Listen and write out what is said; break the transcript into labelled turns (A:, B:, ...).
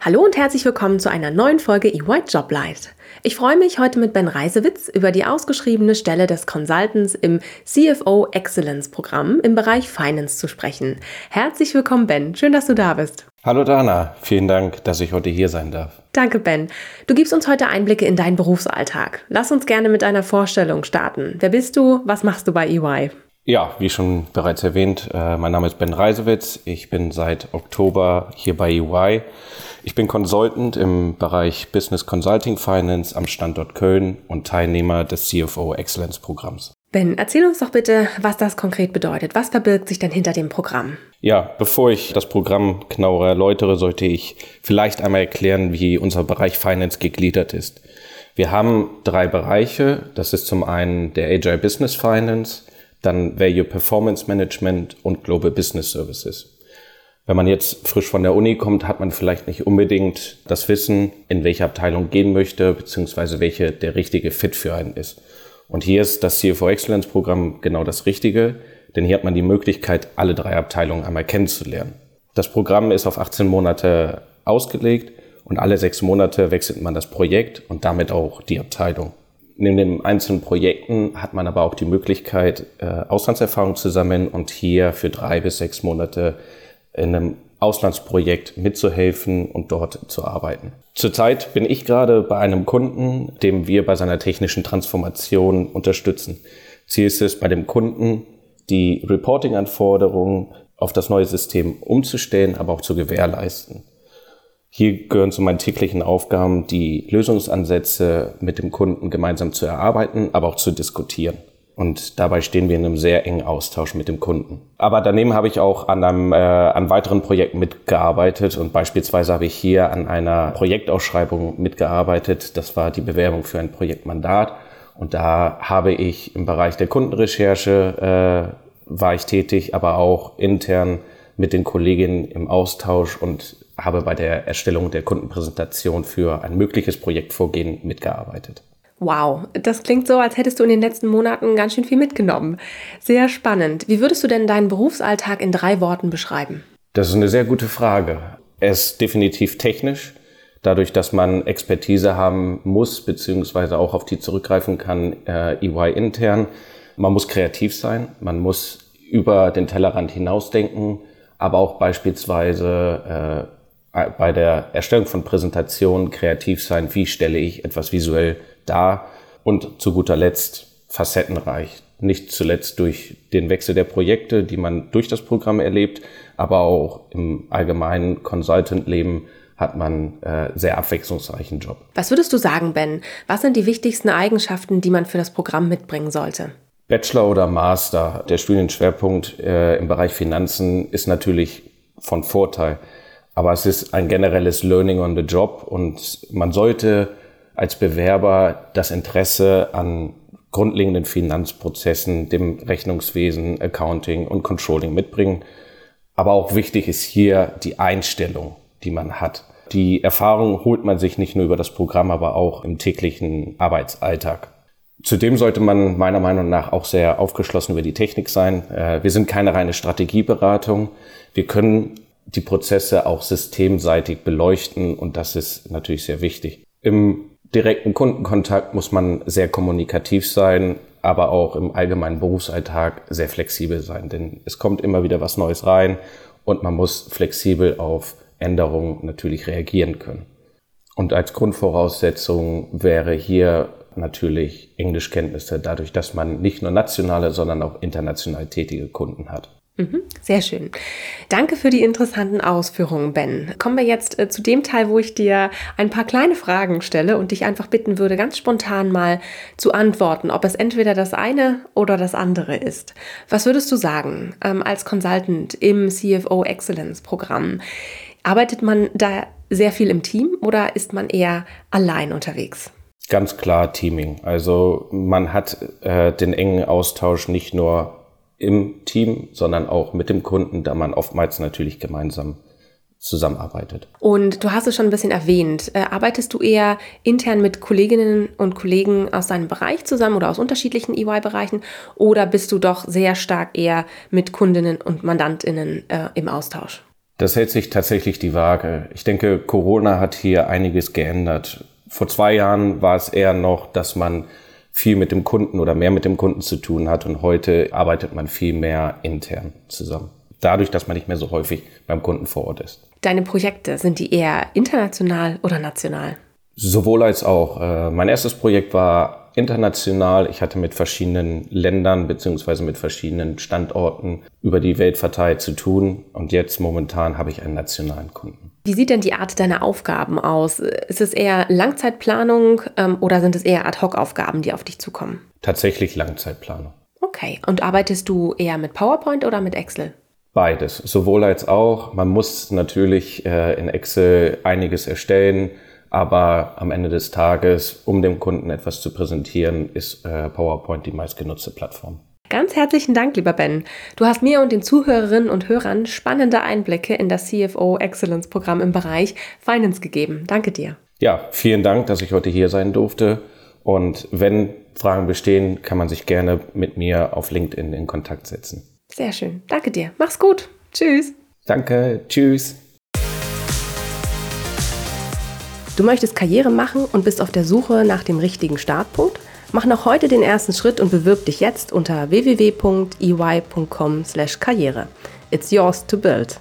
A: Hallo und herzlich willkommen zu einer neuen Folge EY Joblight. Ich freue mich, heute mit Ben Reisewitz über die ausgeschriebene Stelle des Consultants im CFO Excellence Programm im Bereich Finance zu sprechen. Herzlich willkommen, Ben. Schön, dass du da bist.
B: Hallo Dana, vielen Dank, dass ich heute hier sein darf.
A: Danke, Ben. Du gibst uns heute Einblicke in deinen Berufsalltag. Lass uns gerne mit einer Vorstellung starten. Wer bist du? Was machst du bei EY?
B: Ja, wie schon bereits erwähnt, äh, mein Name ist Ben Reisewitz. Ich bin seit Oktober hier bei EY ich bin Consultant im Bereich Business Consulting Finance am Standort Köln und Teilnehmer des CFO Excellence Programms.
A: Ben, erzähl uns doch bitte, was das konkret bedeutet. Was verbirgt sich denn hinter dem Programm?
B: Ja, bevor ich das Programm genauer erläutere, sollte ich vielleicht einmal erklären, wie unser Bereich Finance gegliedert ist. Wir haben drei Bereiche. Das ist zum einen der Agile Business Finance, dann Value Performance Management und Global Business Services. Wenn man jetzt frisch von der Uni kommt, hat man vielleicht nicht unbedingt das Wissen, in welche Abteilung gehen möchte, beziehungsweise welche der richtige Fit für einen ist. Und hier ist das CFO Excellence Programm genau das Richtige, denn hier hat man die Möglichkeit, alle drei Abteilungen einmal kennenzulernen. Das Programm ist auf 18 Monate ausgelegt und alle sechs Monate wechselt man das Projekt und damit auch die Abteilung. Neben den einzelnen Projekten hat man aber auch die Möglichkeit, äh, Auslandserfahrung zu sammeln und hier für drei bis sechs Monate in einem Auslandsprojekt mitzuhelfen und dort zu arbeiten. Zurzeit bin ich gerade bei einem Kunden, dem wir bei seiner technischen Transformation unterstützen. Ziel ist es, bei dem Kunden die Reporting-Anforderungen auf das neue System umzustellen, aber auch zu gewährleisten. Hier gehören zu meinen täglichen Aufgaben, die Lösungsansätze mit dem Kunden gemeinsam zu erarbeiten, aber auch zu diskutieren. Und dabei stehen wir in einem sehr engen Austausch mit dem Kunden. Aber daneben habe ich auch an einem äh, an weiteren Projekten mitgearbeitet und beispielsweise habe ich hier an einer Projektausschreibung mitgearbeitet. Das war die Bewerbung für ein Projektmandat. Und da habe ich im Bereich der Kundenrecherche äh, war ich tätig, aber auch intern mit den Kolleginnen im Austausch und habe bei der Erstellung der Kundenpräsentation für ein mögliches Projektvorgehen mitgearbeitet.
A: Wow, das klingt so, als hättest du in den letzten Monaten ganz schön viel mitgenommen. Sehr spannend. Wie würdest du denn deinen Berufsalltag in drei Worten beschreiben?
B: Das ist eine sehr gute Frage. Er ist definitiv technisch, dadurch, dass man Expertise haben muss, beziehungsweise auch auf die zurückgreifen kann, äh, EY intern. Man muss kreativ sein, man muss über den Tellerrand hinausdenken, aber auch beispielsweise äh, bei der Erstellung von Präsentationen kreativ sein, wie stelle ich etwas visuell da und zu guter Letzt facettenreich. Nicht zuletzt durch den Wechsel der Projekte, die man durch das Programm erlebt, aber auch im allgemeinen Consultant-Leben hat man äh, sehr abwechslungsreichen Job.
A: Was würdest du sagen, Ben? Was sind die wichtigsten Eigenschaften, die man für das Programm mitbringen sollte?
B: Bachelor oder Master, der Studienschwerpunkt äh, im Bereich Finanzen ist natürlich von Vorteil. Aber es ist ein generelles Learning on the Job und man sollte als Bewerber das Interesse an grundlegenden Finanzprozessen, dem Rechnungswesen, Accounting und Controlling mitbringen. Aber auch wichtig ist hier die Einstellung, die man hat. Die Erfahrung holt man sich nicht nur über das Programm, aber auch im täglichen Arbeitsalltag. Zudem sollte man meiner Meinung nach auch sehr aufgeschlossen über die Technik sein. Äh, wir sind keine reine Strategieberatung. Wir können die Prozesse auch systemseitig beleuchten und das ist natürlich sehr wichtig. Im direkten Kundenkontakt muss man sehr kommunikativ sein, aber auch im allgemeinen Berufsalltag sehr flexibel sein, denn es kommt immer wieder was Neues rein und man muss flexibel auf Änderungen natürlich reagieren können. Und als Grundvoraussetzung wäre hier natürlich Englischkenntnisse, dadurch, dass man nicht nur nationale, sondern auch international tätige Kunden hat.
A: Mhm, sehr schön. Danke für die interessanten Ausführungen, Ben. Kommen wir jetzt äh, zu dem Teil, wo ich dir ein paar kleine Fragen stelle und dich einfach bitten würde, ganz spontan mal zu antworten, ob es entweder das eine oder das andere ist. Was würdest du sagen ähm, als Consultant im CFO Excellence Programm? Arbeitet man da sehr viel im Team oder ist man eher allein unterwegs?
B: Ganz klar Teaming. Also man hat äh, den engen Austausch nicht nur im Team, sondern auch mit dem Kunden, da man oftmals natürlich gemeinsam zusammenarbeitet.
A: Und du hast es schon ein bisschen erwähnt. Äh, arbeitest du eher intern mit Kolleginnen und Kollegen aus deinem Bereich zusammen oder aus unterschiedlichen EY-Bereichen oder bist du doch sehr stark eher mit Kundinnen und Mandantinnen äh, im Austausch?
B: Das hält sich tatsächlich die Waage. Ich denke, Corona hat hier einiges geändert. Vor zwei Jahren war es eher noch, dass man viel mit dem Kunden oder mehr mit dem Kunden zu tun hat und heute arbeitet man viel mehr intern zusammen. Dadurch, dass man nicht mehr so häufig beim Kunden vor Ort ist.
A: Deine Projekte, sind die eher international oder national?
B: Sowohl als auch. Äh, mein erstes Projekt war international. Ich hatte mit verschiedenen Ländern beziehungsweise mit verschiedenen Standorten über die Welt verteilt zu tun. Und jetzt momentan habe ich einen nationalen Kunden.
A: Wie sieht denn die Art deiner Aufgaben aus? Ist es eher Langzeitplanung ähm, oder sind es eher Ad-Hoc-Aufgaben, die auf dich zukommen?
B: Tatsächlich Langzeitplanung.
A: Okay. Und arbeitest du eher mit PowerPoint oder mit Excel?
B: Beides, sowohl als auch. Man muss natürlich äh, in Excel einiges erstellen aber am Ende des Tages, um dem Kunden etwas zu präsentieren, ist äh, PowerPoint die meistgenutzte Plattform.
A: Ganz herzlichen Dank, lieber Ben. Du hast mir und den Zuhörerinnen und Hörern spannende Einblicke in das CFO Excellence Programm im Bereich Finance gegeben. Danke dir.
B: Ja, vielen Dank, dass ich heute hier sein durfte. Und wenn Fragen bestehen, kann man sich gerne mit mir auf LinkedIn in Kontakt setzen.
A: Sehr schön. Danke dir. Mach's gut. Tschüss.
B: Danke. Tschüss.
A: Du möchtest Karriere machen und bist auf der Suche nach dem richtigen Startpunkt? Mach noch heute den ersten Schritt und bewirb dich jetzt unter www.ey.com/karriere. It's yours to build.